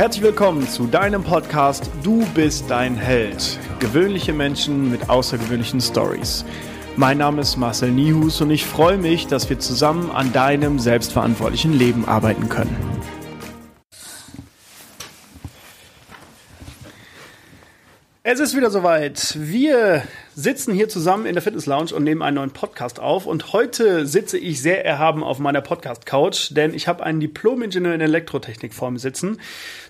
Herzlich willkommen zu deinem Podcast Du bist dein Held. Gewöhnliche Menschen mit außergewöhnlichen Stories. Mein Name ist Marcel Nihus und ich freue mich, dass wir zusammen an deinem selbstverantwortlichen Leben arbeiten können. Es ist wieder soweit. Wir sitzen hier zusammen in der Fitness Lounge und nehmen einen neuen Podcast auf. Und heute sitze ich sehr erhaben auf meiner Podcast-Couch, denn ich habe einen Diplom-Ingenieur in Elektrotechnik vor mir sitzen.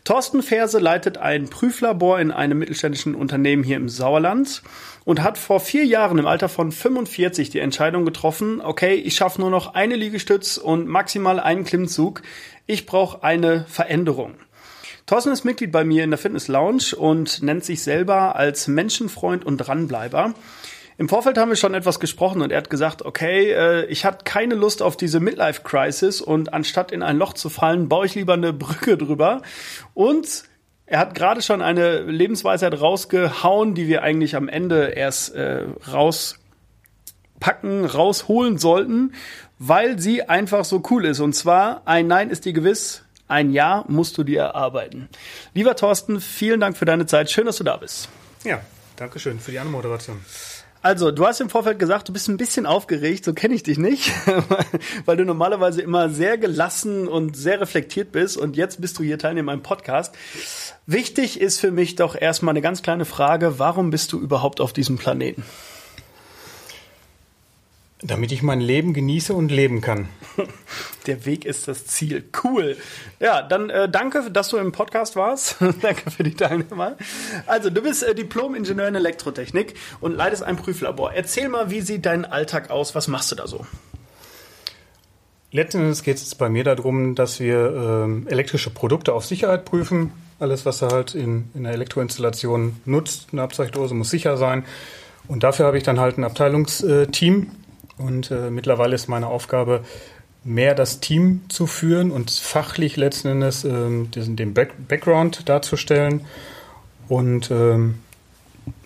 Thorsten Ferse leitet ein Prüflabor in einem mittelständischen Unternehmen hier im Sauerland und hat vor vier Jahren im Alter von 45 die Entscheidung getroffen, okay, ich schaffe nur noch eine Liegestütz und maximal einen Klimmzug. Ich brauche eine Veränderung. Thorsten ist Mitglied bei mir in der Fitness Lounge und nennt sich selber als Menschenfreund und Dranbleiber. Im Vorfeld haben wir schon etwas gesprochen und er hat gesagt, okay, äh, ich hatte keine Lust auf diese Midlife-Crisis und anstatt in ein Loch zu fallen, baue ich lieber eine Brücke drüber. Und er hat gerade schon eine Lebensweisheit rausgehauen, die wir eigentlich am Ende erst äh, rauspacken, rausholen sollten, weil sie einfach so cool ist. Und zwar, ein Nein ist dir gewiss, ein Jahr musst du dir erarbeiten. Lieber Thorsten, vielen Dank für deine Zeit. Schön, dass du da bist. Ja, danke schön für die Anmoderation. Also, du hast im Vorfeld gesagt, du bist ein bisschen aufgeregt, so kenne ich dich nicht, weil du normalerweise immer sehr gelassen und sehr reflektiert bist und jetzt bist du hier Teilnehmer im Podcast. Wichtig ist für mich doch erstmal eine ganz kleine Frage, warum bist du überhaupt auf diesem Planeten? Damit ich mein Leben genieße und leben kann. Der Weg ist das Ziel. Cool. Ja, dann äh, danke, dass du im Podcast warst. danke für die Teilnehmer. Also, du bist äh, Diplom-Ingenieur in Elektrotechnik und leitest ein Prüflabor. Erzähl mal, wie sieht dein Alltag aus? Was machst du da so? Letztendlich geht es bei mir darum, dass wir ähm, elektrische Produkte auf Sicherheit prüfen. Alles, was er halt in, in der Elektroinstallation nutzt, eine Abzeichdose muss sicher sein. Und dafür habe ich dann halt ein Abteilungsteam, und äh, mittlerweile ist meine Aufgabe, mehr das Team zu führen und fachlich letzten Endes ähm, diesen, den Back Background darzustellen und ähm,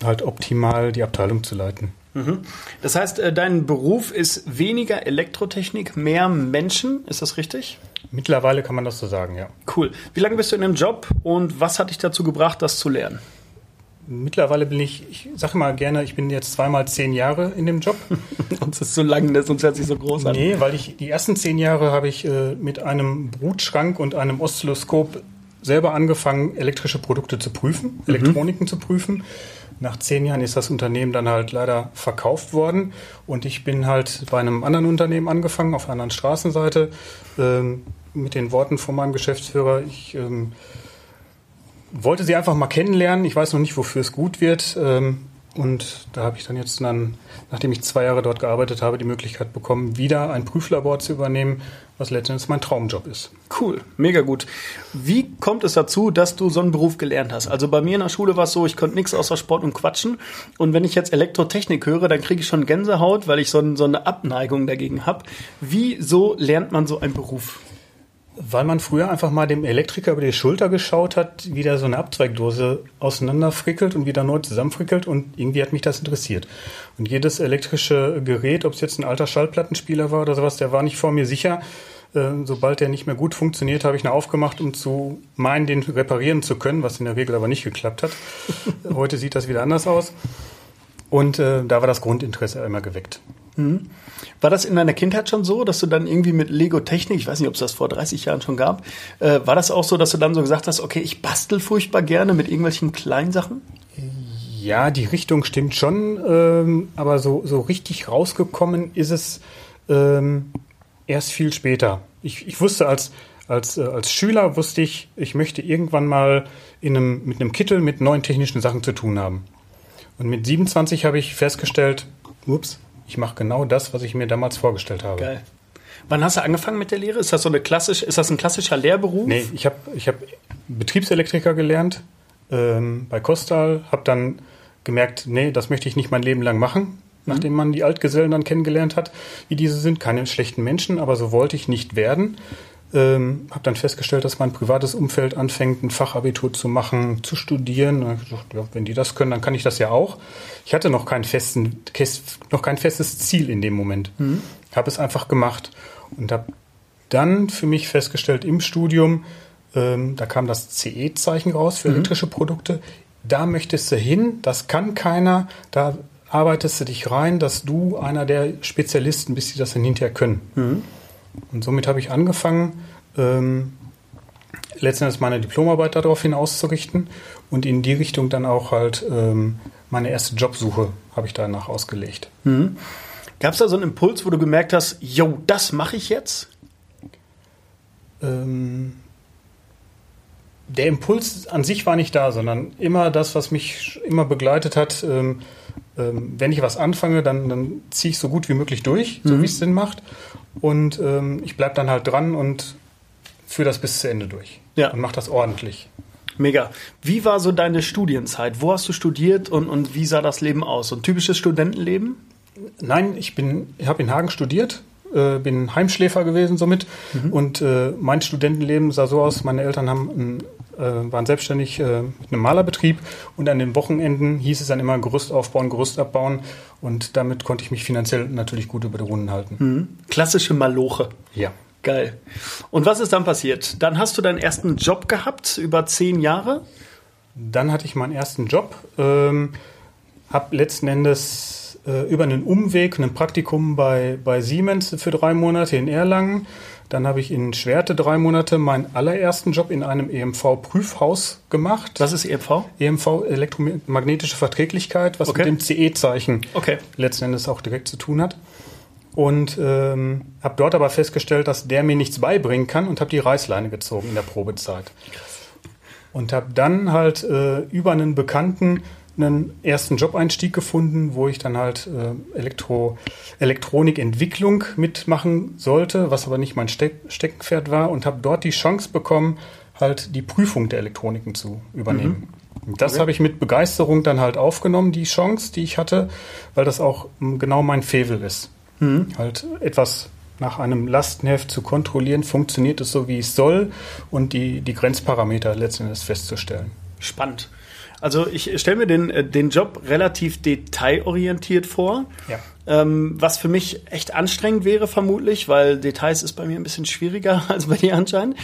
halt optimal die Abteilung zu leiten. Mhm. Das heißt, äh, dein Beruf ist weniger Elektrotechnik, mehr Menschen, ist das richtig? Mittlerweile kann man das so sagen, ja. Cool. Wie lange bist du in dem Job und was hat dich dazu gebracht, das zu lernen? Mittlerweile bin ich, ich sage mal gerne, ich bin jetzt zweimal zehn Jahre in dem Job. Es ist so lang, das sonst hört sich so groß an. Nee, weil ich die ersten zehn Jahre habe ich äh, mit einem Brutschrank und einem Oszilloskop selber angefangen, elektrische Produkte zu prüfen, mhm. Elektroniken zu prüfen. Nach zehn Jahren ist das Unternehmen dann halt leider verkauft worden und ich bin halt bei einem anderen Unternehmen angefangen, auf einer anderen Straßenseite, ähm, mit den Worten von meinem Geschäftsführer, ich ähm, wollte sie einfach mal kennenlernen. Ich weiß noch nicht, wofür es gut wird. Ähm, und da habe ich dann jetzt dann, nachdem ich zwei Jahre dort gearbeitet habe, die Möglichkeit bekommen, wieder ein Prüflabor zu übernehmen, was letztendlich mein Traumjob ist. Cool, mega gut. Wie kommt es dazu, dass du so einen Beruf gelernt hast? Also bei mir in der Schule war es so, ich konnte nichts außer Sport und Quatschen. Und wenn ich jetzt Elektrotechnik höre, dann kriege ich schon Gänsehaut, weil ich so, so eine Abneigung dagegen habe. Wieso lernt man so einen Beruf? Weil man früher einfach mal dem Elektriker über die Schulter geschaut hat, wie der so eine Abzweigdose auseinanderfrickelt und wieder neu zusammenfrickelt und irgendwie hat mich das interessiert. Und jedes elektrische Gerät, ob es jetzt ein alter Schallplattenspieler war oder sowas, der war nicht vor mir sicher. Äh, sobald der nicht mehr gut funktioniert, habe ich ihn aufgemacht, um zu meinen, den reparieren zu können, was in der Regel aber nicht geklappt hat. Heute sieht das wieder anders aus. Und äh, da war das Grundinteresse immer geweckt. Mhm. War das in deiner Kindheit schon so, dass du dann irgendwie mit Lego Technik, ich weiß nicht, ob es das vor 30 Jahren schon gab, äh, war das auch so, dass du dann so gesagt hast, okay, ich bastel furchtbar gerne mit irgendwelchen kleinen Sachen? Ja, die Richtung stimmt schon, ähm, aber so, so richtig rausgekommen ist es ähm, erst viel später. Ich, ich wusste als, als, äh, als Schüler, wusste ich, ich möchte irgendwann mal in einem, mit einem Kittel mit neuen technischen Sachen zu tun haben. Und mit 27 habe ich festgestellt, ups, ich mache genau das, was ich mir damals vorgestellt habe. Geil. Wann hast du angefangen mit der Lehre? Ist das so eine klassische, ist das ein klassischer Lehrberuf? Nee, ich habe ich hab Betriebselektriker gelernt ähm, bei Kostal, habe dann gemerkt, nee, das möchte ich nicht mein Leben lang machen, mhm. nachdem man die Altgesellen dann kennengelernt hat, wie diese sind. Keine schlechten Menschen, aber so wollte ich nicht werden. Ähm, habe dann festgestellt, dass mein privates Umfeld anfängt, ein Fachabitur zu machen, zu studieren. Und gesagt, ja, wenn die das können, dann kann ich das ja auch. Ich hatte noch kein, festen, noch kein festes Ziel in dem Moment. Mhm. Habe es einfach gemacht und habe dann für mich festgestellt im Studium, Ähm, da kam das CE-Zeichen raus für mhm. elektrische Produkte. Da möchtest du hin, das kann keiner. Da arbeitest du dich rein, dass du einer der Spezialisten bist, die das dann hinterher können. Mhm. Und somit habe ich angefangen, ähm, letztendlich meine Diplomarbeit daraufhin auszurichten und in die Richtung dann auch halt ähm, meine erste Jobsuche habe ich danach ausgelegt. Mhm. Gab es da so einen Impuls, wo du gemerkt hast, yo, das mache ich jetzt? Ähm, der Impuls an sich war nicht da, sondern immer das, was mich immer begleitet hat, ähm, ähm, wenn ich was anfange, dann, dann ziehe ich so gut wie möglich durch, mhm. so wie es Sinn macht. Und ähm, ich bleibe dann halt dran und führe das bis zu Ende durch. Ja. Und mache das ordentlich. Mega. Wie war so deine Studienzeit? Wo hast du studiert und, und wie sah das Leben aus? So ein typisches Studentenleben? Nein, ich ich habe in Hagen studiert, äh, bin Heimschläfer gewesen somit mhm. und äh, mein Studentenleben sah so aus, meine Eltern haben ein waren selbstständig äh, mit einem Malerbetrieb und an den Wochenenden hieß es dann immer Gerüst aufbauen, Gerüst abbauen und damit konnte ich mich finanziell natürlich gut über die Runden halten. Mhm. Klassische Maloche. Ja. Geil. Und was ist dann passiert? Dann hast du deinen ersten Job gehabt, über zehn Jahre? Dann hatte ich meinen ersten Job, ähm, habe letzten Endes äh, über einen Umweg ein Praktikum bei, bei Siemens für drei Monate in Erlangen dann habe ich in Schwerte drei Monate meinen allerersten Job in einem EMV-Prüfhaus gemacht. Was ist EMV? EMV, elektromagnetische Verträglichkeit, was okay. mit dem CE-Zeichen okay. letzten Endes auch direkt zu tun hat. Und ähm, habe dort aber festgestellt, dass der mir nichts beibringen kann und habe die Reißleine gezogen in der Probezeit. Und habe dann halt äh, über einen Bekannten einen ersten Job-Einstieg gefunden, wo ich dann halt äh, Elektro, Elektronikentwicklung mitmachen sollte, was aber nicht mein Steck, Steckenpferd war und habe dort die Chance bekommen, halt die Prüfung der Elektroniken zu übernehmen. Mhm. Das okay. habe ich mit Begeisterung dann halt aufgenommen, die Chance, die ich hatte, weil das auch ähm, genau mein Fevel ist. Mhm. Halt etwas nach einem Lastenheft zu kontrollieren, funktioniert es so, wie es soll und die, die Grenzparameter letztendlich festzustellen. Spannend. Also ich stelle mir den, äh, den Job relativ detailorientiert vor. Ja. Ähm, was für mich echt anstrengend wäre, vermutlich, weil Details ist bei mir ein bisschen schwieriger als bei dir anscheinend.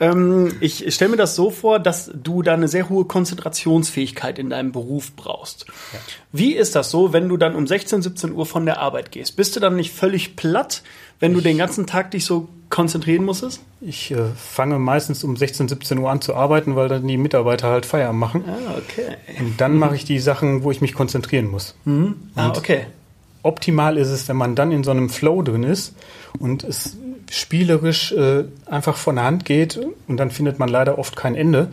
Ähm, ich stelle mir das so vor, dass du da eine sehr hohe Konzentrationsfähigkeit in deinem Beruf brauchst. Ja. Wie ist das so, wenn du dann um 16, 17 Uhr von der Arbeit gehst? Bist du dann nicht völlig platt, wenn du den ganzen Tag dich so konzentrieren musstest? Ich äh, fange meistens um 16, 17 Uhr an zu arbeiten, weil dann die Mitarbeiter halt Feierabend machen. Ah, okay. Und dann mache ich die Sachen, wo ich mich konzentrieren muss. Mhm. Ah, okay. Optimal ist es, wenn man dann in so einem Flow drin ist und es spielerisch äh, einfach von der Hand geht und dann findet man leider oft kein Ende.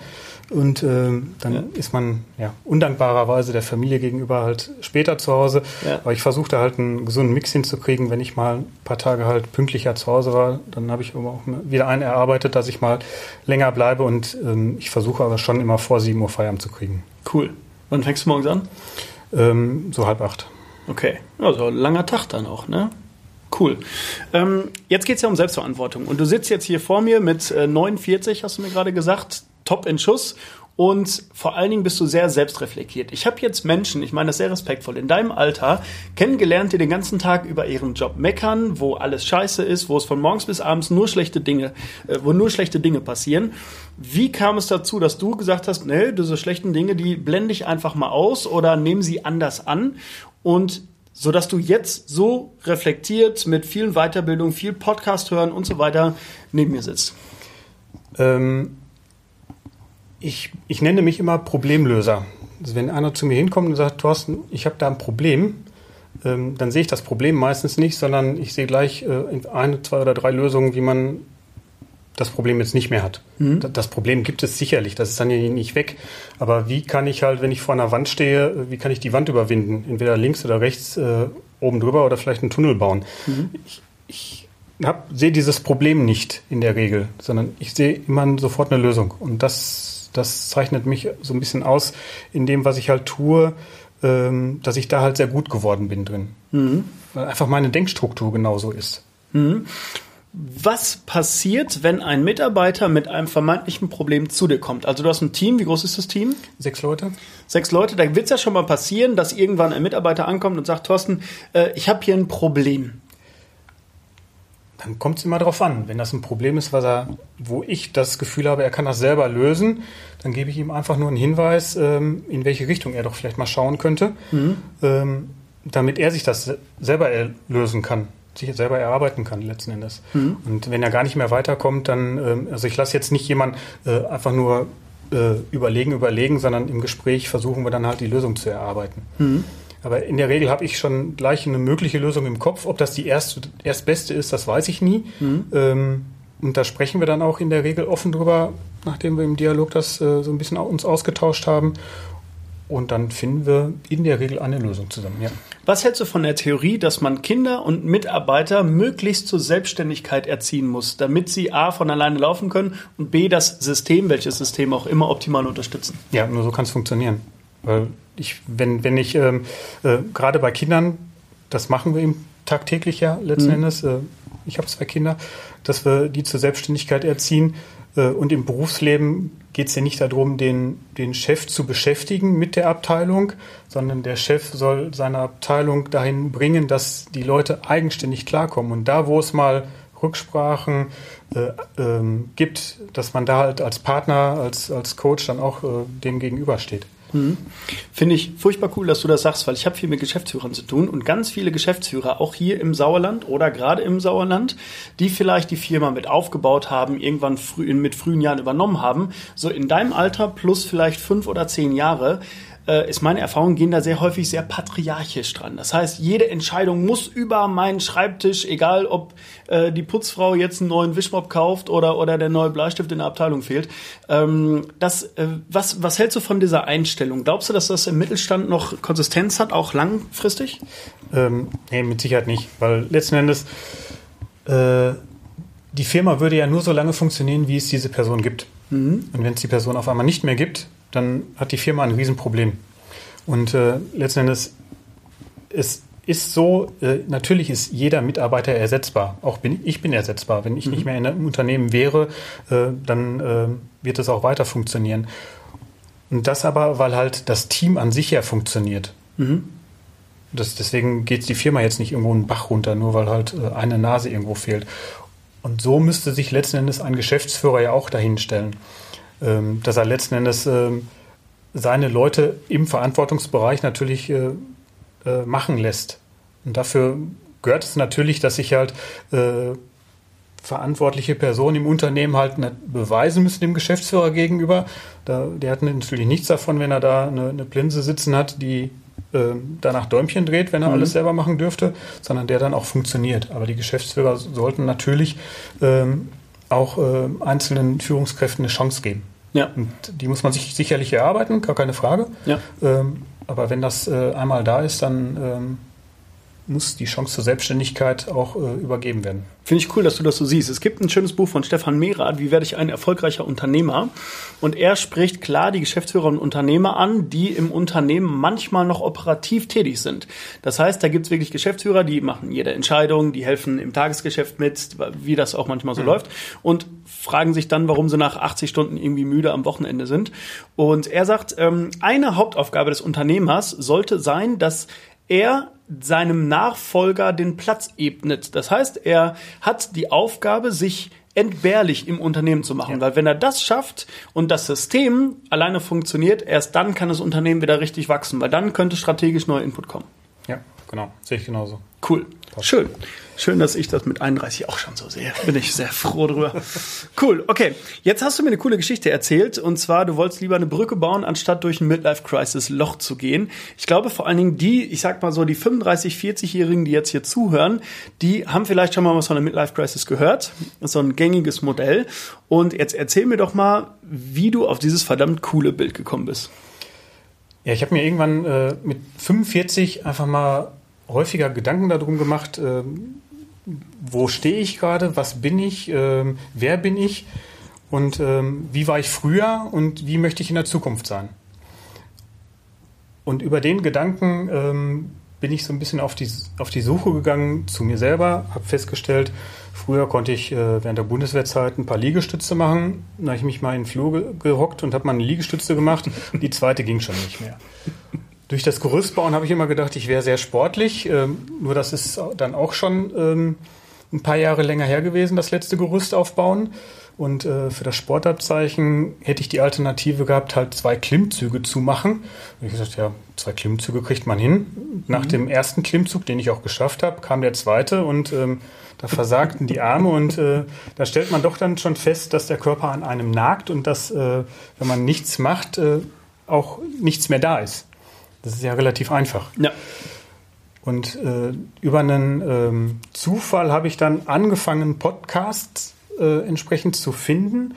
Und äh, dann ja. ist man ja, undankbarerweise der Familie gegenüber halt später zu Hause. Ja. Aber ich versuchte halt einen gesunden Mix hinzukriegen. Wenn ich mal ein paar Tage halt pünktlicher zu Hause war, dann habe ich aber auch wieder einen erarbeitet, dass ich mal länger bleibe. Und ähm, ich versuche aber schon immer vor 7 Uhr Feierabend zu kriegen. Cool. Wann fängst du morgens an? Ähm, so halb acht. Okay, also langer Tag dann auch, ne? Cool. Ähm, jetzt geht es ja um Selbstverantwortung. Und du sitzt jetzt hier vor mir mit äh, 49, hast du mir gerade gesagt top in Schuss und vor allen Dingen bist du sehr selbstreflektiert. Ich habe jetzt Menschen, ich meine das sehr respektvoll, in deinem Alter kennengelernt, die den ganzen Tag über ihren Job meckern, wo alles scheiße ist, wo es von morgens bis abends nur schlechte Dinge, äh, wo nur schlechte Dinge passieren. Wie kam es dazu, dass du gesagt hast, nee, diese schlechten Dinge, die blende ich einfach mal aus oder nehme sie anders an und so dass du jetzt so reflektiert mit vielen Weiterbildungen, viel Podcast hören und so weiter neben mir sitzt? Ähm ich, ich nenne mich immer Problemlöser. Also wenn einer zu mir hinkommt und sagt, Thorsten, ich habe da ein Problem, ähm, dann sehe ich das Problem meistens nicht, sondern ich sehe gleich äh, eine, zwei oder drei Lösungen, wie man das Problem jetzt nicht mehr hat. Mhm. Das Problem gibt es sicherlich, das ist dann ja nicht weg. Aber wie kann ich halt, wenn ich vor einer Wand stehe, wie kann ich die Wand überwinden? Entweder links oder rechts, äh, oben drüber oder vielleicht einen Tunnel bauen. Mhm. Ich, ich sehe dieses Problem nicht in der Regel, sondern ich sehe immer sofort eine Lösung. Und das das zeichnet mich so ein bisschen aus in dem, was ich halt tue, ähm, dass ich da halt sehr gut geworden bin drin. Mhm. Weil einfach meine Denkstruktur genauso ist. Was passiert, wenn ein Mitarbeiter mit einem vermeintlichen Problem zu dir kommt? Also du hast ein Team, wie groß ist das Team? Sechs Leute. Sechs Leute, da wird es ja schon mal passieren, dass irgendwann ein Mitarbeiter ankommt und sagt, Thorsten, äh, ich habe hier ein Problem. dann kommt es immer darauf an. Wenn das ein Problem ist, was er, wo ich das Gefühl habe, er kann das selber lösen, dann gebe ich ihm einfach nur einen Hinweis, ähm, in welche Richtung er doch vielleicht mal schauen könnte, mhm. ähm, damit er sich das selber lösen kann, sich selber erarbeiten kann letzten Endes. Mhm. Und wenn er gar nicht mehr weiterkommt, dann, ähm, also ich lasse jetzt nicht jemanden äh, einfach nur äh, überlegen, überlegen, sondern im Gespräch versuchen wir dann halt die Lösung zu erarbeiten. Mhm. Aber in der Regel habe ich schon gleich eine mögliche Lösung im Kopf. Ob das die erste, erstbeste ist, das weiß ich nie. Mhm. Ähm, und da sprechen wir dann auch in der Regel offen drüber, nachdem wir im Dialog das äh, so ein bisschen uns ausgetauscht haben. Und dann finden wir in der Regel eine Lösung zusammen. Ja. Was hältst du von der Theorie, dass man Kinder und Mitarbeiter möglichst zur Selbstständigkeit erziehen muss, damit sie A von alleine laufen können und B das System, welches System auch immer, optimal unterstützen? Ja, nur so kann es funktionieren. Weil ich, wenn, wenn ich ähm, äh, gerade bei Kindern, das machen wir eben tagtäglich ja letzten mhm. Endes, äh, ich habe zwei Kinder, dass wir die zur Selbstständigkeit erziehen. Äh, und im Berufsleben geht es ja nicht darum, den, den Chef zu beschäftigen mit der Abteilung, sondern der Chef soll seine Abteilung dahin bringen, dass die Leute eigenständig klarkommen. Und da, wo es mal Rücksprachen äh, ähm, gibt, dass man da halt als Partner, als, als Coach dann auch äh, dem gegenübersteht. Mhm. Finde ich furchtbar cool, dass du das sagst, weil ich habe viel mit Geschäftsführern zu tun und ganz viele Geschäftsführer, auch hier im Sauerland oder gerade im Sauerland, die vielleicht die Firma mit aufgebaut haben, irgendwann früh, mit frühen Jahren übernommen haben, so in deinem Alter plus vielleicht fünf oder zehn Jahre, äh, ist meine Erfahrung, gehen da sehr häufig sehr patriarchisch dran. Das heißt, jede Entscheidung muss über meinen Schreibtisch, egal ob äh, die Putzfrau jetzt einen neuen Wischmopp kauft oder, oder der neue Bleistift in der Abteilung fehlt. Ähm, das, äh, was, was hältst du von dieser Einstellung? Glaubst du, dass das im Mittelstand noch Konsistenz hat, auch langfristig? Ähm, nee, mit Sicherheit nicht, weil letzten Endes äh, die Firma würde ja nur so lange funktionieren, wie es diese Person gibt. Mhm. Und wenn es die Person auf einmal nicht mehr gibt, dann hat die Firma ein Riesenproblem. Und äh, letzten Endes, es ist so, äh, natürlich ist jeder Mitarbeiter ersetzbar. Auch bin ich bin ersetzbar. Wenn ich mhm. nicht mehr in einem Unternehmen wäre, äh, dann äh, wird es auch weiter funktionieren. Und das aber, weil halt das Team an sich ja funktioniert. Mhm. Das, deswegen geht die Firma jetzt nicht irgendwo einen Bach runter, nur weil halt äh, eine Nase irgendwo fehlt. Und so müsste sich letzten Endes ein Geschäftsführer ja auch dahinstellen ähm, dass er letzten Endes ähm, seine Leute im Verantwortungsbereich natürlich äh, äh, machen lässt. Und dafür gehört es natürlich, dass sich halt äh, verantwortliche Personen im Unternehmen halt beweisen müssen dem Geschäftsführer gegenüber. Da, der hat natürlich nichts davon, wenn er da eine, eine Plinse sitzen hat, die äh, danach Däumchen dreht, wenn er mhm. alles selber machen dürfte, sondern der dann auch funktioniert. Aber die Geschäftsführer sollten natürlich ähm, auch äh, einzelnen Führungskräften eine Chance geben. Ja. Und die muss man sich sicherlich erarbeiten, gar keine Frage. Ja. Ähm, aber wenn das äh, einmal da ist, dann ähm, muss die Chance zur Selbstständigkeit auch äh, übergeben werden. Finde ich cool, dass du das so siehst. Es gibt ein schönes Buch von Stefan Mehrath, Wie werde ich ein erfolgreicher Unternehmer? Und er spricht klar die Geschäftsführer und Unternehmer an, die im Unternehmen manchmal noch operativ tätig sind. Das heißt, da gibt es wirklich Geschäftsführer, die machen jede Entscheidung, die helfen im Tagesgeschäft mit, wie das auch manchmal so mhm. läuft und fragen sich dann, warum sie nach 80 Stunden irgendwie müde am Wochenende sind. Und er sagt, ähm, eine Hauptaufgabe des Unternehmers sollte sein, dass er seinem Nachfolger den Platz ebnet. Das heißt, er hat die Aufgabe, sich entbehrlich im Unternehmen zu machen. Ja. Weil wenn er das schafft und das System alleine funktioniert, erst dann kann das Unternehmen wieder richtig wachsen, weil dann könnte strategisch neuer Input kommen. Ja, genau. Sehe ich genauso. Cool. Passt. Schön. Schön, dass ich das mit 31 auch schon so sehe. Bin ich sehr froh drüber. Cool. Okay. Jetzt hast du mir eine coole Geschichte erzählt. Und zwar, du wolltest lieber eine Brücke bauen, anstatt durch ein Midlife-Crisis-Loch zu gehen. Ich glaube vor allen Dingen die, ich sag mal so, die 35, 40-Jährigen, die jetzt hier zuhören, die haben vielleicht schon mal was von der Midlife-Crisis gehört. So ein gängiges Modell. Und jetzt erzähl mir doch mal, wie du auf dieses verdammt coole Bild gekommen bist. Ja, ich habe mir irgendwann äh, mit 45 einfach mal häufiger Gedanken darum gemacht, äh, wo stehe ich gerade, was bin ich, äh, wer bin ich und äh, wie war ich früher und wie möchte ich in der Zukunft sein. Und über den Gedanken ähm, bin ich so ein bisschen auf die, auf die Suche gegangen zu mir selber, habe festgestellt, früher konnte ich äh, während der Bundeswehrzeit ein paar Liegestütze machen. Da habe ich mich mal in den Flur gehockt und habe mal eine Liegestütze gemacht. Die zweite ging schon nicht mehr. Durch das Gerüstbauen habe ich immer gedacht, ich wäre sehr sportlich. Ähm, nur das ist dann auch schon ähm, ein paar Jahre länger her gewesen, das letzte Gerüst aufbauen. Und äh, für das Sportabzeichen hätte ich die Alternative gehabt, halt zwei Klimmzüge zu machen. Und ich gesagt, ja, zwei Klimmzüge kriegt man hin. Nach mhm. dem ersten Klimmzug, den ich auch geschafft habe, kam der zweite und ähm, da versagten die Arme und äh, da stellt man doch dann schon fest, dass der Körper an einem nagt und dass, äh, wenn man nichts macht, äh, auch nichts mehr da ist. Das ist ja relativ einfach. Ja. Und äh, über einen ähm, Zufall habe ich dann angefangen, Podcasts äh, entsprechend zu finden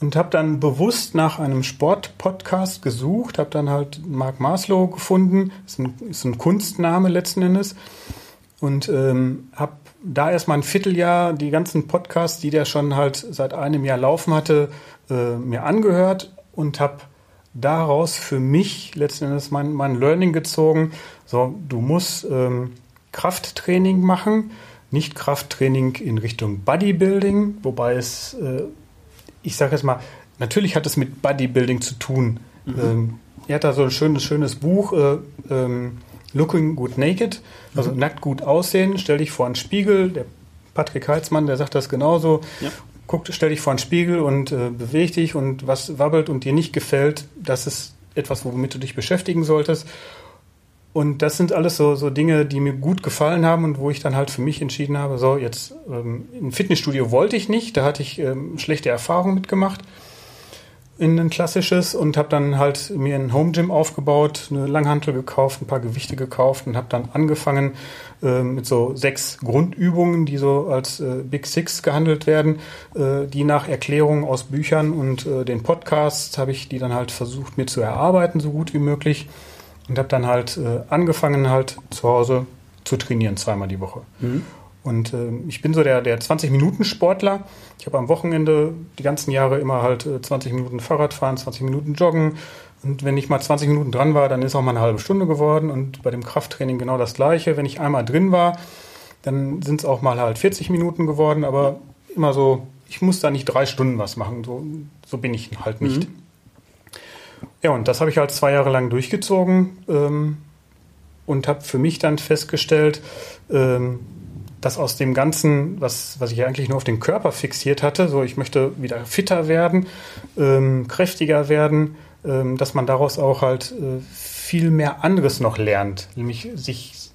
und habe dann bewusst nach einem Sport-Podcast gesucht, habe dann halt Mark Maslow gefunden, ist ein, ist ein Kunstname letzten Endes und ähm, habe da erstmal ein Vierteljahr die ganzen Podcasts, die der schon halt seit einem Jahr laufen hatte, äh, mir angehört und habe daraus für mich letzten Endes mein, mein Learning gezogen. So, du musst ähm, Krafttraining machen, nicht Krafttraining in Richtung Bodybuilding, wobei es, äh, ich sage jetzt mal, natürlich hat es mit Bodybuilding zu tun. Mhm. Ähm, er hat da so ein schönes, schönes Buch, äh, ähm, Looking Good Naked, also mhm. nackt gut aussehen. Stell dich vor einen Spiegel. Der Patrick Heitzmann, der sagt das genauso. Ja. Guck, stell dich vor einen Spiegel und äh, beweg dich und was wabbelt und dir nicht gefällt, das ist etwas, womit du dich beschäftigen solltest. Und das sind alles so, so Dinge, die mir gut gefallen haben und wo ich dann halt für mich entschieden habe, so jetzt ähm, ein Fitnessstudio wollte ich nicht, da hatte ich ähm, schlechte Erfahrungen mitgemacht in ein klassisches und habe dann halt mir ein Home Gym aufgebaut, eine Langhantel gekauft, ein paar Gewichte gekauft und habe dann angefangen äh, mit so sechs Grundübungen, die so als äh, Big Six gehandelt werden, äh, die nach Erklärungen aus Büchern und äh, den Podcasts habe ich die dann halt versucht mir zu erarbeiten, so gut wie möglich und habe dann halt äh, angefangen halt zu Hause zu trainieren, zweimal die Woche. Mhm. Und äh, ich bin so der, der 20-Minuten-Sportler. Ich habe am Wochenende die ganzen Jahre immer halt äh, 20 Minuten Fahrrad fahren, 20 Minuten joggen. Und wenn ich mal 20 Minuten dran war, dann ist auch mal eine halbe Stunde geworden. Und bei dem Krafttraining genau das Gleiche. Wenn ich einmal drin war, dann sind es auch mal halt 40 Minuten geworden. Aber immer so, ich muss da nicht drei Stunden was machen. So, so bin ich halt nicht. Mhm. Ja, und das habe ich halt zwei Jahre lang durchgezogen ähm, und habe für mich dann festgestellt, ähm, dass aus dem Ganzen, was, was ich eigentlich nur auf den Körper fixiert hatte, so ich möchte wieder fitter werden, ähm, kräftiger werden, ähm, dass man daraus auch halt äh, viel mehr anderes noch lernt, nämlich sich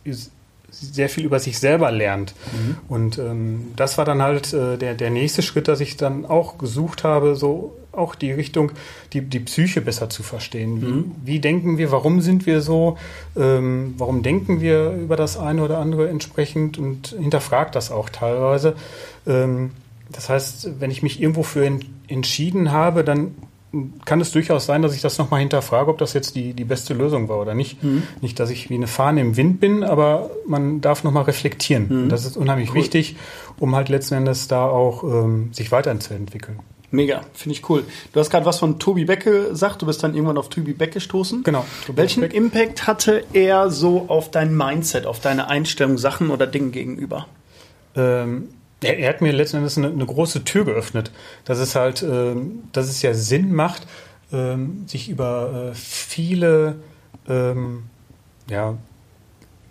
sehr viel über sich selber lernt. Mhm. Und ähm, das war dann halt äh, der, der nächste Schritt, dass ich dann auch gesucht habe, so auch die Richtung, die, die Psyche besser zu verstehen. Wie, mhm. wie denken wir, warum sind wir so, ähm, warum denken wir über das eine oder andere entsprechend und hinterfragt das auch teilweise. Ähm, das heißt, wenn ich mich irgendwo für entschieden habe, dann kann es durchaus sein, dass ich das nochmal hinterfrage, ob das jetzt die, die beste Lösung war oder nicht. Mhm. Nicht, dass ich wie eine Fahne im Wind bin, aber man darf nochmal reflektieren. Mhm. Das ist unheimlich cool. wichtig, um halt letzten Endes da auch ähm, sich weiterzuentwickeln. Mega, finde ich cool. Du hast gerade was von Tobi Beck gesagt, du bist dann irgendwann auf Tobi Beck gestoßen. Genau. Tobi Welchen Beck. Impact hatte er so auf dein Mindset, auf deine Einstellung Sachen oder Dingen gegenüber? Ähm, er, er, hat mir letzten Endes eine, eine, große Tür geöffnet, dass es halt, ähm, dass es ja Sinn macht, ähm, sich über äh, viele ähm, ja,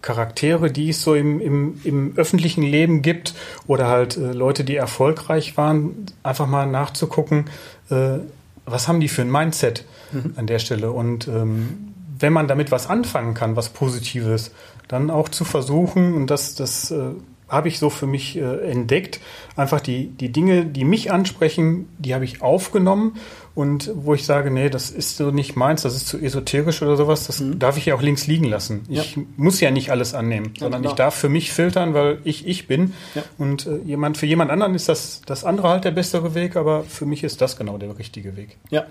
Charaktere, die es so im, im, im öffentlichen Leben gibt oder halt äh, Leute, die erfolgreich waren, einfach mal nachzugucken, äh, was haben die für ein Mindset mhm. an der Stelle. Und ähm, wenn man damit was anfangen kann, was Positives, dann auch zu versuchen, und das, das äh, habe ich so für mich äh, entdeckt, einfach die, die Dinge, die mich ansprechen, die habe ich aufgenommen und wo ich sage, nee, das ist so nicht meins, das ist zu esoterisch oder sowas, das mhm. darf ich ja auch links liegen lassen. Ja. Ich muss ja nicht alles annehmen, ja, sondern genau. ich darf für mich filtern, weil ich ich bin. Ja. Und äh, jemand, für jemand anderen ist das, das andere halt der bessere Weg, aber für mich ist das genau der richtige Weg. Ja,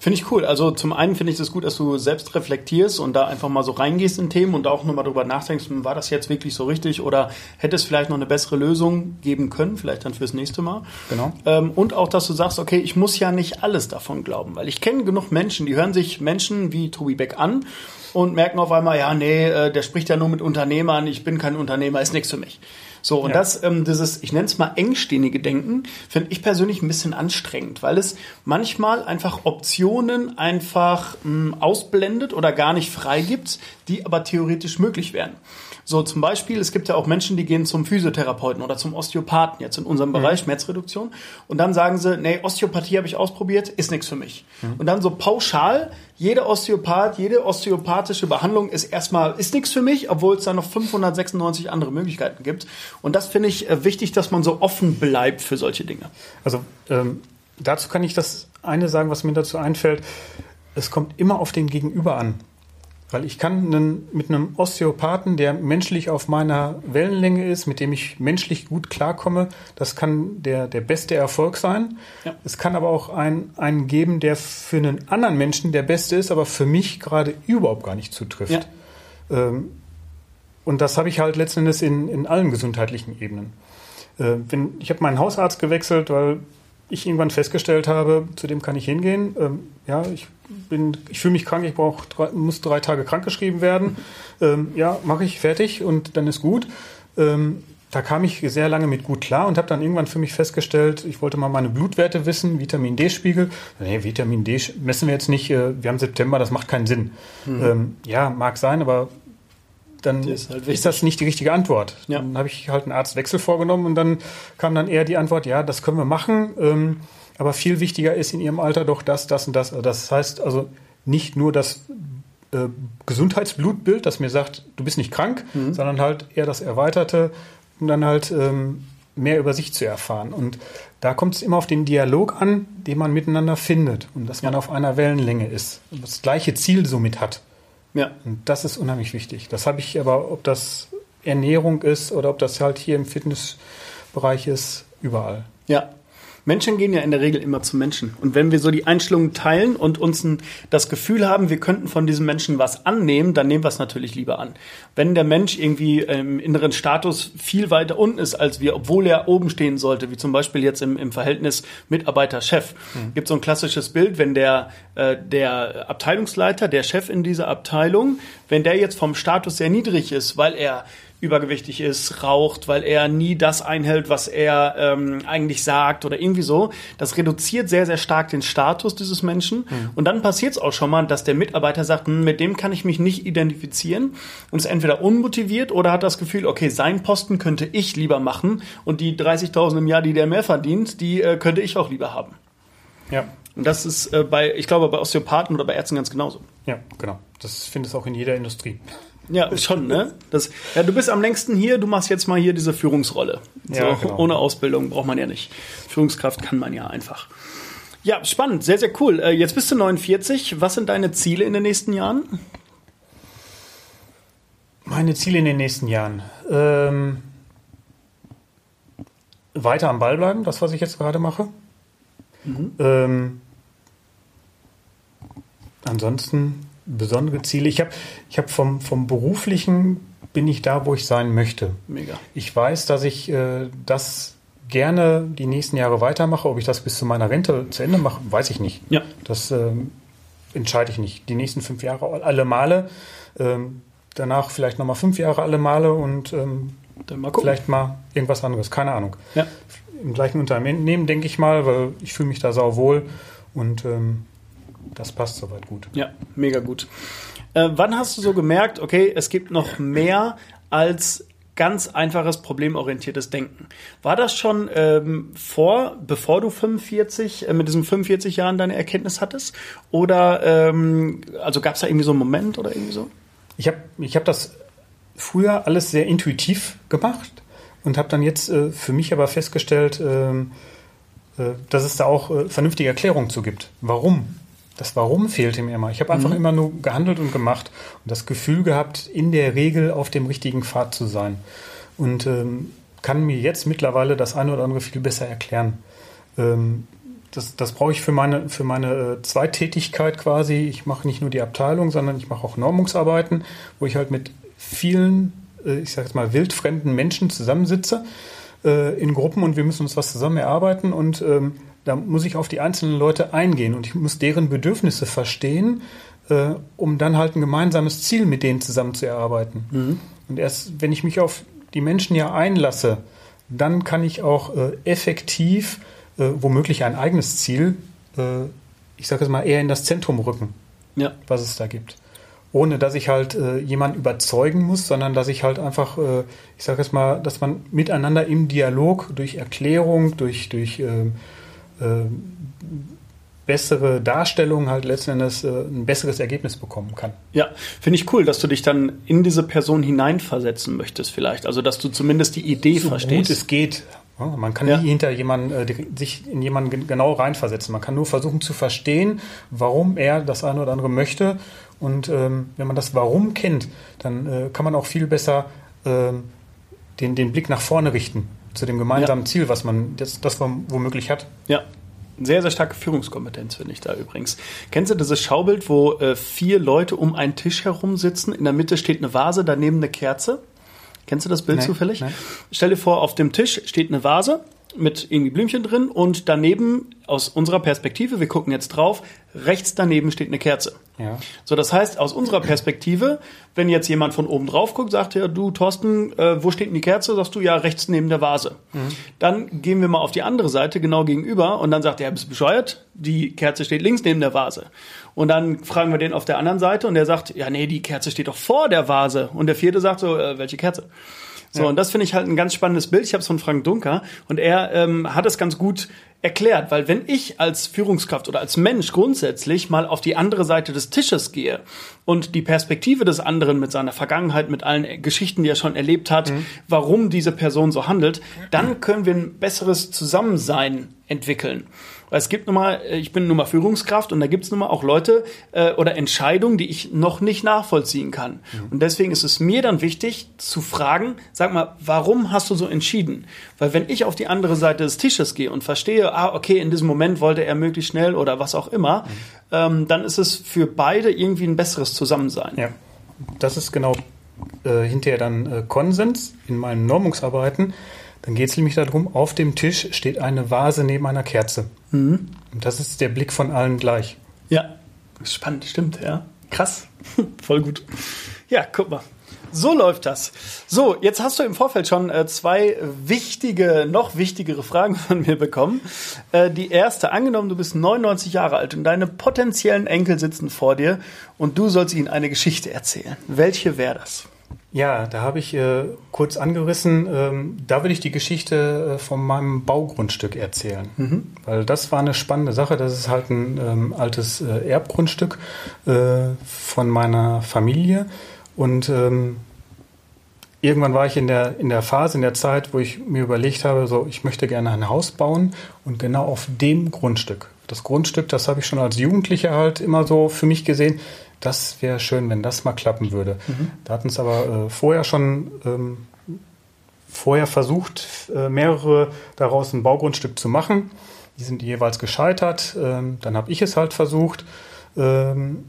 finde ich cool. Also zum einen finde ich es das gut, dass du selbst reflektierst und da einfach mal so reingehst in Themen und auch nochmal drüber nachdenkst, war das jetzt wirklich so richtig oder hätte es vielleicht noch eine bessere Lösung geben können, vielleicht dann fürs nächste Mal. Genau. Ähm, und auch, dass du sagst, okay, ich muss ja nicht alles davon davon glauben. Weil ich kenne genug Menschen, die hören sich Menschen wie Tobi Beck an und merken auf einmal, ja, nee, äh, der spricht ja nur mit Unternehmern, ich bin kein Unternehmer, ist nichts für mich. So, und ja. das, ähm, dieses, ich nenne es mal engständige Denken, finde ich persönlich ein bisschen anstrengend, weil es manchmal einfach Optionen einfach mh, hm, ausblendet oder gar nicht freigibt, die aber theoretisch möglich wären. So zum Beispiel, es gibt ja auch Menschen, die gehen zum Physiotherapeuten oder zum Osteopathen, jetzt in unserem mhm. Bereich Schmerzreduktion. Und dann sagen sie, nee, Osteopathie habe ich ausprobiert, ist nichts für mich. Mhm. Und dann so pauschal, jede Osteopath, jede osteopathische Behandlung ist erstmal, ist nichts für mich, obwohl es da noch 596 andere Möglichkeiten gibt. Und das finde ich äh, wichtig, dass man so offen bleibt für solche Dinge. Also ähm, dazu kann ich das eine sagen, was mir dazu einfällt. Es kommt immer auf den Gegenüber an. Weil ich kann einen, mit einem Osteopathen, der menschlich auf meiner Wellenlänge ist, mit dem ich menschlich gut klarkomme, das kann der, der beste Erfolg sein. Ja. Es kann aber auch einen, einen geben, der für einen anderen Menschen der beste ist, aber für mich gerade überhaupt gar nicht zutrifft. Ja. Ähm, und das habe ich halt letzten Endes in, in allen gesundheitlichen Ebenen. Äh, wenn, ich habe meinen Hausarzt gewechselt, weil ich irgendwann festgestellt habe, zu dem kann ich hingehen. Ähm, ja, ich bin, ich fühle mich krank, ich brauche drei, muss drei Tage krankgeschrieben werden. Ähm, ja, mache ich fertig und dann ist gut. Ähm, da kam ich sehr lange mit gut klar und habe dann irgendwann für mich festgestellt, ich wollte mal meine Blutwerte wissen, Vitamin D-Spiegel. Nee, Vitamin D messen wir jetzt nicht, äh, wir haben September, das macht keinen Sinn. Mhm. Ja, mag sein, aber dann ist, halt ist, das nicht die richtige Antwort. Ja. Dann habe ich halt einen Arztwechsel vorgenommen und dann kam dann eher die Antwort, ja, das können wir machen. Ähm, aber viel wichtiger ist in ihrem Alter doch das, das und das. Das heißt also nicht nur das äh, Gesundheitsblutbild, das mir sagt, du bist nicht krank, mhm. sondern halt eher das Erweiterte, um dann halt ähm, mehr über sich zu erfahren. Und da kommt es immer auf den Dialog an, den man miteinander findet und dass man auf einer Wellenlänge ist und das gleiche Ziel somit hat. Ja. Und das ist unheimlich wichtig. Das habe ich aber, ob das Ernährung ist oder ob das halt hier im Fitnessbereich ist, überall. Ja, Menschen gehen ja in der Regel immer zu Menschen. Und wenn wir so die Einstellungen teilen und uns ein, das Gefühl haben, wir könnten von diesem Menschen was annehmen, dann nehmen wir es natürlich lieber an. Wenn der Mensch irgendwie im inneren Status viel weiter unten ist als wir, obwohl er oben stehen sollte, wie zum Beispiel jetzt im, im Verhältnis Mitarbeiter-Chef, mhm. gibt so ein klassisches Bild, wenn der, äh, der Abteilungsleiter, der Chef in dieser Abteilung, wenn der jetzt vom Status sehr niedrig ist, weil er übergewichtig ist, raucht, weil er nie das einhält, was er ähm, eigentlich sagt oder irgendwie so. Das reduziert sehr, sehr stark den Status dieses Menschen. Mhm. Und dann passiert es auch schon mal, dass der Mitarbeiter sagt, hm, mit dem kann ich mich nicht identifizieren und ist entweder unmotiviert oder hat das Gefühl, okay, sein Posten könnte ich lieber machen und die 30.000 im Jahr, die der mehr verdient, die äh, könnte ich auch lieber haben. Ja. Und das ist äh, bei, ich glaube, bei Osteopathen oder bei Ärzten ganz genauso. Ja, genau. Das findest du auch in jeder Industrie. Ja, schon, ne? Das, ja, du bist am längsten hier, du machst jetzt mal hier diese Führungsrolle. Ja, so, genau. Ohne Ausbildung braucht man ja nicht. Führungskraft kann man ja einfach. Ja, spannend, sehr, sehr cool. Äh, jetzt bist du 49. Was sind deine Ziele in den nächsten Jahren? Meine Ziele in den nächsten Jahren. Ähm, weiter am Ball bleiben, das, was ich jetzt gerade mache. Mhm. Ähm, ansonsten besondere Ziele. Ich habe ich hab vom, vom beruflichen bin ich da, wo ich sein möchte. Mega. Ich weiß, dass ich äh, das gerne die nächsten Jahre weitermache. Ob ich das bis zu meiner Rente zu Ende mache, weiß ich nicht. Ja. Das ähm, entscheide ich nicht. Die nächsten fünf Jahre alle Male. Ähm, danach vielleicht nochmal fünf Jahre alle Male und ähm, Dann mal vielleicht mal irgendwas anderes. Keine Ahnung. Ja. Im gleichen Unternehmen denke ich mal, weil ich fühle mich da sau wohl und ähm, das passt soweit gut. Ja, mega gut. Äh, wann hast du so gemerkt, okay, es gibt noch mehr als ganz einfaches problemorientiertes Denken. War das schon ähm, vor, bevor du 45, äh, mit diesen 45 Jahren deine Erkenntnis hattest? Oder ähm, also gab es da irgendwie so einen Moment oder irgendwie so? Ich habe ich hab das früher alles sehr intuitiv gemacht und habe dann jetzt äh, für mich aber festgestellt, ähm, äh, dass es da auch äh, vernünftige Erklärungen zu gibt. Warum das Warum fehlte mir immer. Ich habe einfach mhm. immer nur gehandelt und gemacht und das Gefühl gehabt, in der Regel auf dem richtigen Pfad zu sein. Und ähm, kann mir jetzt mittlerweile das eine oder andere viel besser erklären. Ähm, das, das brauche ich für meine, für meine äh, Zweitätigkeit quasi. Ich mache nicht nur die Abteilung, sondern ich mache auch Normungsarbeiten, wo ich halt mit vielen, äh, ich sage jetzt mal, wildfremden Menschen zusammensitze äh, in Gruppen und wir müssen uns was zusammen erarbeiten und ähm, da muss ich auf die einzelnen Leute eingehen und ich muss deren Bedürfnisse verstehen, äh, um dann halt ein gemeinsames Ziel mit denen zusammen zu erarbeiten. Mhm. Und erst wenn ich mich auf die Menschen ja einlasse, dann kann ich auch äh, effektiv äh, womöglich ein eigenes Ziel, äh, ich sage es mal, eher in das Zentrum rücken, ja. was es da gibt. Ohne dass ich halt äh, jemanden überzeugen muss, sondern dass ich halt einfach, äh, ich sage es mal, dass man miteinander im Dialog durch Erklärung, durch, durch äh, äh, bessere Darstellung halt letzten Endes äh, ein besseres Ergebnis bekommen kann. Ja, finde ich cool, dass du dich dann in diese Person hineinversetzen möchtest vielleicht. Also, dass du zumindest die Idee so verstehst. Gut es geht. Ja, man kann ja. nie hinter jemanden, äh, sich in jemanden genau reinversetzen. Man kann nur versuchen zu verstehen, warum er das eine oder andere möchte. Und ähm, wenn man das Warum kennt, dann äh, kann man auch viel besser äh, den, den Blick nach vorne richten zu dem gemeinsamen ja. Ziel, was man das, das womöglich hat. Ja, sehr, sehr starke Führungskompetenz, finde ich da übrigens. Kennst du dieses Schaubild, wo äh, vier Leute um einen Tisch herum sitzen? In der Mitte steht eine Vase, daneben eine Kerze. Kennst du das Bild nein, zufällig? Nein. Stell dir vor, auf dem Tisch steht eine Vase mit irgendwie Blümchen drin und daneben aus unserer Perspektive, wir gucken jetzt drauf, rechts daneben steht eine Kerze. Ja. So, das heißt, aus unserer Perspektive, wenn jetzt jemand von oben drauf guckt, sagt ja, du Thorsten, äh, wo steht denn die Kerze? Sagst du, ja, rechts neben der Vase. Mhm. Dann gehen wir mal auf die andere Seite, genau gegenüber, und dann sagt er, bist du bescheuert? Die Kerze steht links neben der Vase. Und dann fragen wir den auf der anderen Seite und der sagt, ja, nee, die Kerze steht doch vor der Vase. Und der vierte sagt so, äh, welche Kerze? So, ja. und das finde ich halt ein ganz spannendes Bild. Ich habe es von Frank Dunker und er ähm, hat es ganz gut erklärt, weil wenn ich als Führungskraft oder als Mensch grundsätzlich mal auf die andere Seite des Tisches gehe und die Perspektive des anderen mit seiner Vergangenheit, mit allen Geschichten, die er schon erlebt hat, mhm. warum diese Person so handelt, dann können wir ein besseres Zusammensein entwickeln. Es gibt nun mal, äh, ich bin nun mal Führungskraft und da gibt es nun mal auch Leute äh, oder Entscheidungen, die ich noch nicht nachvollziehen kann. Mhm. Und deswegen ist es mir dann wichtig zu fragen, sag mal, warum hast du so entschieden? Weil wenn ich auf die andere Seite des Tisches gehe und verstehe, ah, okay, in diesem Moment wollte er möglichst schnell oder was auch immer, mhm. ähm, dann ist es für beide irgendwie ein besseres Zusammensein. Ja, das ist genau äh, hinterher dann äh, Konsens in meinen Normungsarbeiten dann geht es nämlich darum, auf dem Tisch steht eine Vase neben einer Kerze. Mhm. Und das ist der Blick von allen gleich. Ja, spannend, stimmt, ja. Krass, voll gut. Ja, guck mal. So läuft das. So, jetzt hast du im Vorfeld schon äh, zwei wichtige, noch wichtigere Fragen von mir bekommen. Äh, die erste, angenommen, du bist 99 Jahre alt und deine potenziellen Enkel sitzen vor dir und du sollst ihnen eine Geschichte erzählen. Welche wäre das? Ja, da habe ich äh, kurz angerissen, ähm, da will ich die Geschichte äh, von meinem Baugrundstück erzählen. Mhm. Weil das war eine spannende Sache. Das ist halt ein ähm, altes äh, Erbgrundstück äh, von meiner Familie. Und ähm, irgendwann war ich in der, in der Phase, in der Zeit, wo ich mir überlegt habe, so, ich möchte gerne ein Haus bauen und genau auf dem Grundstück. Das Grundstück, das habe ich schon als Jugendlicher halt immer so für mich gesehen das wäre schön, wenn das mal klappen würde. Mhm. Da hatten es aber äh, vorher schon ähm, vorher versucht, äh, mehrere daraus ein Baugrundstück zu machen. Die sind jeweils gescheitert. Ähm, dann habe ich es halt versucht. Ähm,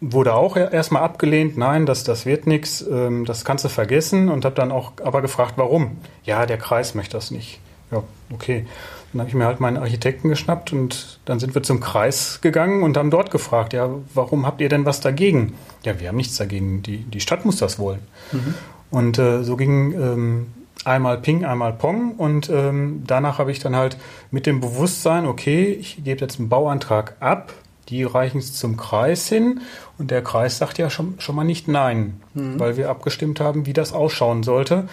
wurde auch erstmal abgelehnt. Nein, das, das wird nichts. Ähm, das kannst du vergessen. Und habe dann auch aber gefragt, warum. Ja, der Kreis möchte das nicht. Ja, okay. Dann habe ich mir halt meinen Architekten geschnappt und dann sind wir zum Kreis gegangen und haben dort gefragt, ja, warum habt ihr denn was dagegen? Ja, wir haben nichts dagegen, die, die Stadt muss das wollen. Mhm. Und äh, so ging ähm, einmal Ping, einmal Pong und ähm, danach habe ich dann halt mit dem Bewusstsein, okay, ich gebe jetzt einen Bauantrag ab, die reichen es zum Kreis hin und der Kreis sagt ja schon, schon mal nicht nein, mhm. weil wir abgestimmt haben, wie das ausschauen sollte.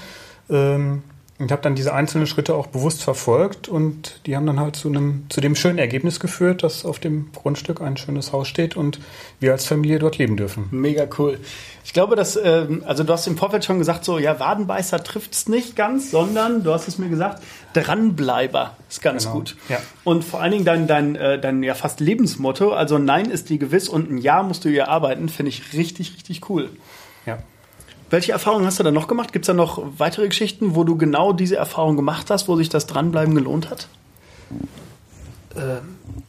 Ähm, ich habe dann diese einzelnen Schritte auch bewusst verfolgt und die haben dann halt zu einem zu dem schönen Ergebnis geführt, dass auf dem Grundstück ein schönes Haus steht und wir als Familie dort leben dürfen. Mega cool. Ich glaube, dass ähm, also du hast im Vorfeld schon gesagt, so ja Wadenbeißer trifft's nicht ganz, sondern du hast es mir gesagt, Dranbleiber ist ganz genau. gut. Ja. Und vor allen Dingen dein dein äh, dein ja fast Lebensmotto, also Nein ist dir gewiss und ein Ja musst du hier arbeiten, finde ich richtig richtig cool. Ja. Welche Erfahrungen hast du da noch gemacht? Gibt es da noch weitere Geschichten, wo du genau diese Erfahrung gemacht hast, wo sich das Dranbleiben gelohnt hat? Äh,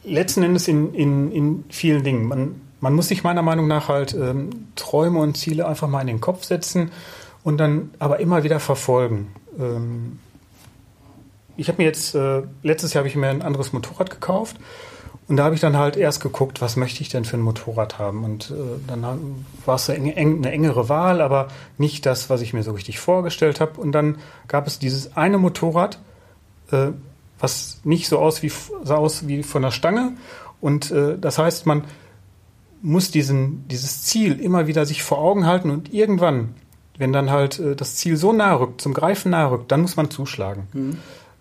letzten Endes in, in, in vielen Dingen. Man, man muss sich meiner Meinung nach halt ähm, Träume und Ziele einfach mal in den Kopf setzen und dann aber immer wieder verfolgen. Ähm, ich habe mir jetzt, äh, letztes Jahr habe ich mir ein anderes Motorrad gekauft Und da habe ich dann halt erst geguckt, was möchte ich denn für ein Motorrad haben. Und äh, dann war es eine, eng, eine engere Wahl, aber nicht das, was ich mir so richtig vorgestellt habe. Und dann gab es dieses eine Motorrad, äh, was nicht so aus wie, sah aus wie von der Stange. Und äh, das heißt, man muss diesen, dieses Ziel immer wieder sich vor Augen halten und irgendwann, wenn dann halt äh, das Ziel so nah rückt, zum Greifen nah rückt, dann muss man zuschlagen. Mhm.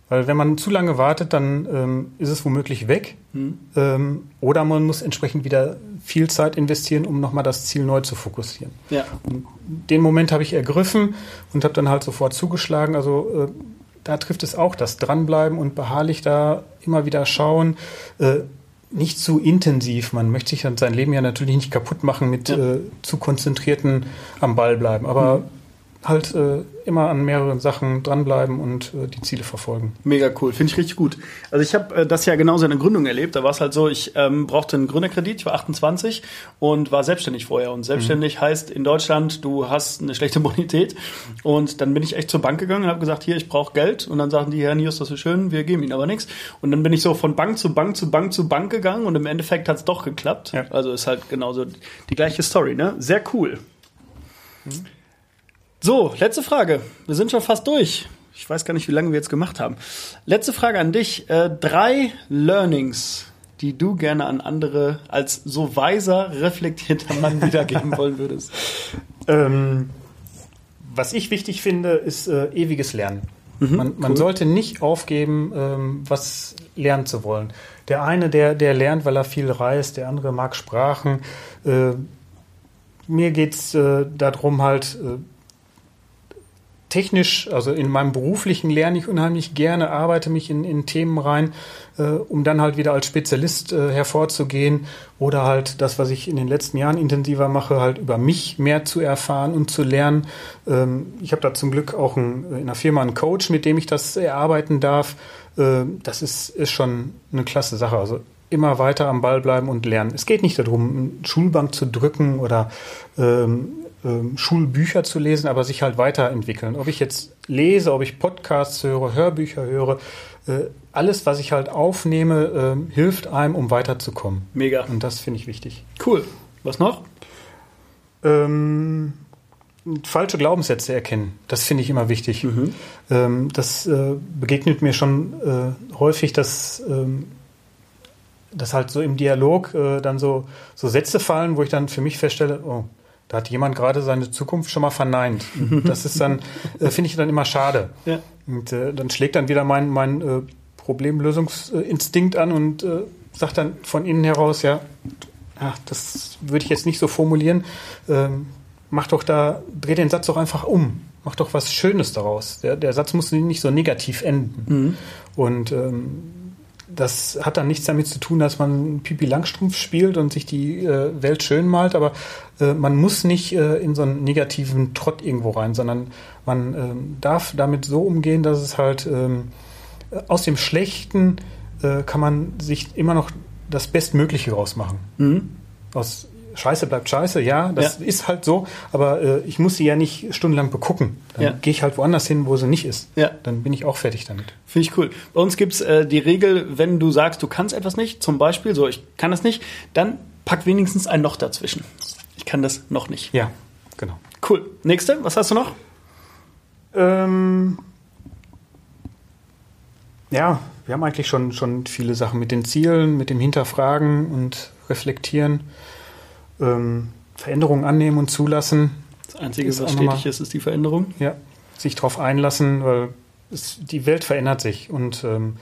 Weil wenn man zu lange wartet, dann ähm, ist es womöglich weg. Mhm. Ähm, oder man muss entsprechend wieder viel Zeit investieren, um nochmal das Ziel neu zu fokussieren. Ja. Den Moment habe ich ergriffen und habe dann halt sofort zugeschlagen. Also äh, da trifft es auch das Dranbleiben und beharrlich da immer wieder schauen. Äh, nicht zu intensiv. Man möchte sich dann sein Leben ja natürlich nicht kaputt machen mit ja. äh, zu konzentrierten am Ball bleiben. Aber mhm halt äh, immer an mehreren Sachen dranbleiben und äh, die Ziele verfolgen. Mega cool, finde ich richtig gut. Also ich habe äh, das ja genauso in der Gründung erlebt. Da war es halt so, ich ähm, brauchte einen Gründerkredit, ich war 28 und war selbstständig vorher. Und selbstständig mhm. heißt in Deutschland, du hast eine schlechte Bonität. Und dann bin ich echt zur Bank gegangen und habe gesagt, hier, ich brauche Geld. Und dann sagen die, Herr Nius, das ist schön, wir geben Ihnen aber nichts. Und dann bin ich so von Bank zu Bank zu Bank zu Bank gegangen und im Endeffekt hat es doch geklappt. Ja. Also ist halt genauso die gleiche Story, ne? Sehr cool. Mhm. So, letzte Frage. Wir sind schon fast durch. Ich weiß gar nicht, wie lange wir jetzt gemacht haben. Letzte Frage an dich. Äh, drei Learnings, die du gerne an andere als so weiser, reflektierter Mann wiedergeben wollen würdest. Ähm, was ich wichtig finde, ist äh, ewiges Lernen. Mhm, man, man sollte nicht aufgeben, ähm, was lernen zu wollen. Der eine, der, der lernt, weil er viel reist, der andere mag Sprachen. Äh, mir geht's äh, darum, halt äh, technisch, also in meinem beruflichen lerne ich unheimlich gerne, arbeite mich in, in Themen rein, äh, um dann halt wieder als Spezialist äh, hervorzugehen oder halt das, was ich in den letzten Jahren intensiver mache, halt über mich mehr zu erfahren und zu lernen. Ähm, ich habe da zum Glück auch ein, in der Firma einen Coach, mit dem ich das erarbeiten darf. Äh, das ist, ist schon eine klasse Sache. Also immer weiter am Ball bleiben und lernen. Es geht nicht darum, eine Schulbank zu drücken oder ähm, ähm, Schulbücher zu lesen, aber sich halt weiterentwickeln. Ob ich jetzt lese, ob ich Podcasts höre, Hörbücher höre, äh, alles, was ich halt aufnehme, äh, hilft einem, um weiterzukommen. Mega. Und das finde ich wichtig. Cool. Was noch? Ähm, falsche Glaubenssätze erkennen. Das finde ich immer wichtig. Mhm. Ähm, das äh, begegnet mir schon äh, häufig, dass, ähm, dass halt so im Dialog äh, dann so, so Sätze fallen, wo ich dann für mich feststelle, oh, da hat jemand gerade seine Zukunft schon mal verneint. Das ist dann, äh, finde ich dann immer schade. Ja. Und äh, dann schlägt dann wieder mein, mein äh, Problemlösungsinstinkt an und äh, sagt dann von innen heraus, ja, ach, das würde ich jetzt nicht so formulieren. Ähm, mach doch da, dreh den Satz doch einfach um. Mach doch was Schönes daraus. Der, der Satz muss nicht so negativ enden. Mhm. Und ähm, das hat dann nichts damit zu tun, dass man Pipi Langstrumpf spielt und sich die äh, Welt schön malt, aber äh, man muss nicht äh, in so einen negativen Trott irgendwo rein, sondern man ähm, darf damit so umgehen, dass es halt ähm, aus dem Schlechten äh, kann man sich immer noch das Bestmögliche rausmachen. Mhm. Aus Scheiße bleibt Scheiße, ja, das ja. ist halt so, aber äh, ich muss sie ja nicht stundenlang begucken. Dann ja. gehe ich halt woanders hin, wo sie nicht ist. Ja. Dann bin ich auch fertig damit. Finde ich cool. Bei uns gibt's äh, die Regel, wenn du sagst, du kannst etwas nicht, zum Beispiel, so ich kann das nicht, dann pack wenigstens ein Noch dazwischen. Ich kann das noch nicht. Ja, genau. Cool. Nächste, was hast du noch? Ähm, ja, wir haben eigentlich schon, schon viele Sachen mit den Zielen, mit dem Hinterfragen und Reflektieren ähm, Veränderungen annehmen und zulassen. Das Einzige, was stetig ist, ist die Veränderung. Ja, sich darauf einlassen, weil es, die Welt verändert sich und ähm,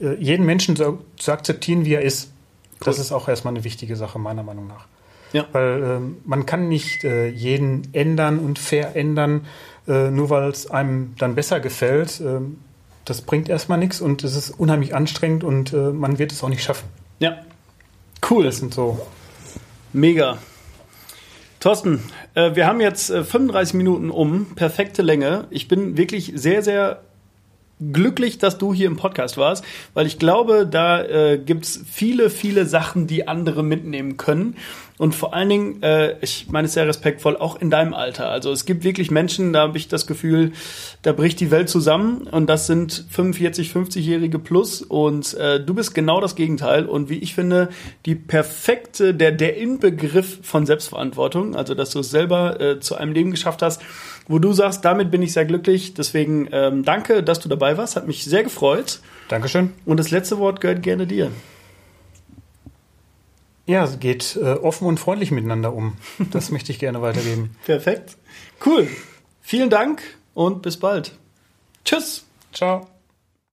äh, jeden Menschen zu, zu, akzeptieren, wie er ist, cool. das ist auch erstmal eine wichtige Sache, meiner Meinung nach. Ja. Weil ähm, man kann nicht äh, jeden ändern und verändern, äh, nur weil es einem dann besser gefällt. Ähm, das bringt erstmal nichts und es ist unheimlich anstrengend und äh, man wird es auch nicht schaffen. Ja. Cool. Das sind so Mega. Thorsten, äh, wir haben jetzt äh, 35 Minuten um, perfekte Länge. Ich bin wirklich sehr, sehr glücklich, dass du hier im Podcast warst, weil ich glaube, da äh, gibt's viele, viele Sachen, die andere mitnehmen können. Und vor allen Dingen, äh, ich meine es sehr respektvoll, auch in deinem Alter. Also es gibt wirklich Menschen, da habe ich das Gefühl, da bricht die Welt zusammen und das sind 45, 50-Jährige plus und äh, du bist genau das Gegenteil und wie ich finde, die perfekte, der, der Inbegriff von Selbstverantwortung, also dass du es selber äh, zu einem Leben geschafft hast, wo du sagst, damit bin ich sehr glücklich. Deswegen ähm, danke, dass du dabei warst, hat mich sehr gefreut. Dankeschön. Und das letzte Wort gehört gerne dir. Ja, es geht äh, offen und freundlich miteinander um. Das möchte ich gerne weitergeben. Perfekt. Cool. Vielen Dank und bis bald. Tschüss. Ciao.